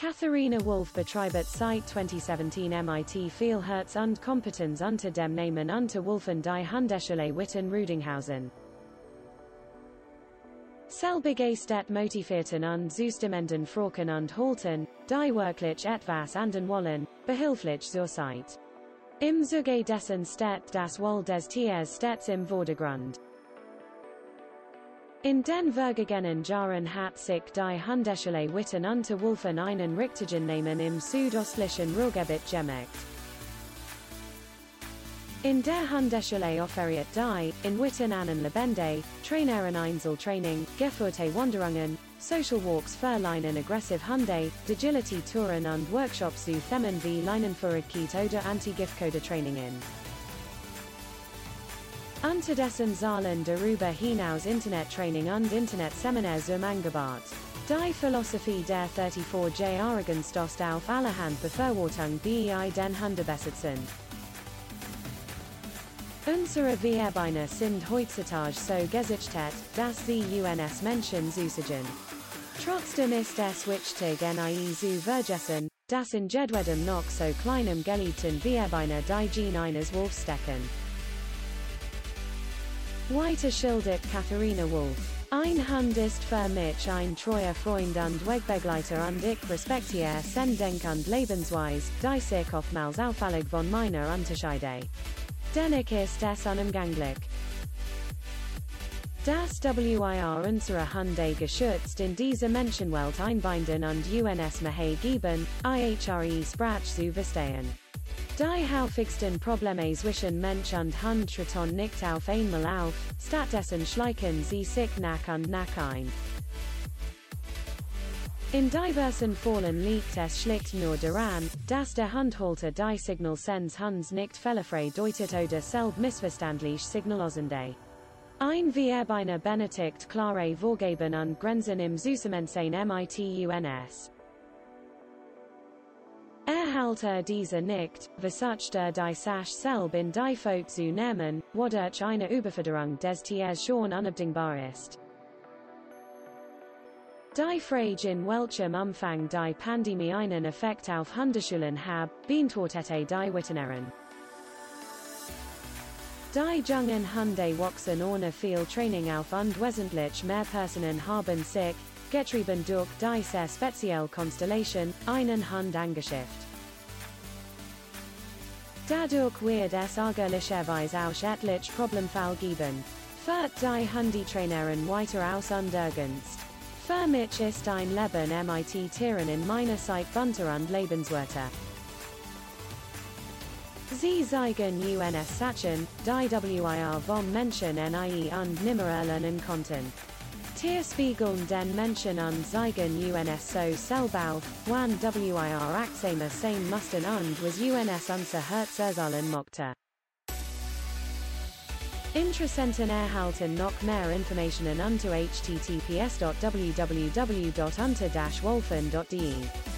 Katharina Wolf betreibt seit 2017 MIT Vielherz und Kompetenz unter dem Namen unter Wolfen die Hundeschule Witten Rüdinghausen. Selbige Stadt motivierten und Zustimenden Froken und Holten, die wirklich etwas anden wollen, behilflich zur Zeit. Im Zuge dessen Stadt das Wohl des Tiers stets im Vordergrund. In den vergangenen Jahren hat sich die Hundeschule Witten unter Wolfen einen richtigen Namen im südostlichen Ruhrgebiet gemacht. In der Hundeschule offeriert die, in Witten an Lebende, Traineren Einzeltraining, Gefurte Wanderungen, Social Walks für Leinen aggressive Hunde, Agility Touren und Workshops zu Themen wie Leinenführigkeit oder Anti-Giftköder Trainingen. Unterdessen Zahlen darüber hinaus Internettraining und Internetseminars um Angebot. Die Philosophie der 34-jährigen stoßt auf allerhand Befürwortung bei den Hundebesitzern. Unsere Verbeine sind heutzutage so gesichtet, dass sie uns Menschen zusagen. Trotzdem ist es wichtig nie zu vergessen, dass in jedwedem noch so kleinem geliebten Verbeine die Gene eines Wolfs stecken. Weiter schildert Katharina Wolf. Ein Hund ist für mich ein treuer Freund und Wegbegleiter und ich respektiere sen Denk und Lebensweise, die sich oftmals auffällig von meiner unterscheide. Dennoch ist es unumgänglich. Das WIR unsere Hunde geschützt in diese Menschenwelt einbinden und UNS Mehe geben, IHRE Sprach zu verstehen. Die häufigsten Probleme zwischen Mensch und Hund treten nicht auf einmal auf, stattdessen schleichen sie sich nach und nach ein. In diversen Fällen liegt es schlicht nur daran, dass der Hundhalter die Signal sends Hunds nicht fehlerfrei deutet oder selb missverständlich signalosende. Ein Verbeine Benedikt klare Vorgeben und Grenzen im Süßemensen MITUNS. Erhalte diese nicht, versucht er die Sache selb in die Folk zu nehmen, wodurch eine Überforderung des Tiers schon unabdingbar ist. Die Frage in welchem Umfang die Pandemie einen Effekt auf Hundeschulen hab, beantwortete die Witteneren. Die jungen Hunde wachsen ohne viel Training auf und wesentlich mehr Personen haben sich, getrieben durch die sehr spezielle Konstellation, einen Hund angeschafft. Dadurch wird es ärgerlicherweise auch etliche Problemfall geben. Fährt die Hundetrainerin weiter aus und ergänzt. Für mich ist ein Leben mit Tieren in meiner Zeit bunter und lebenswerter. Sie zeigen uns Sachen, die wir vom Menschen nie und nimmer lernen konnten. Tierspiegeln den Menschen und zeigen uns so selber auf, wann wir Axame sein mussten und was uns unser Herz ersollen mochte. Interessenten erhalten noch mehr Informationen unter https.www.unter-wolfen.de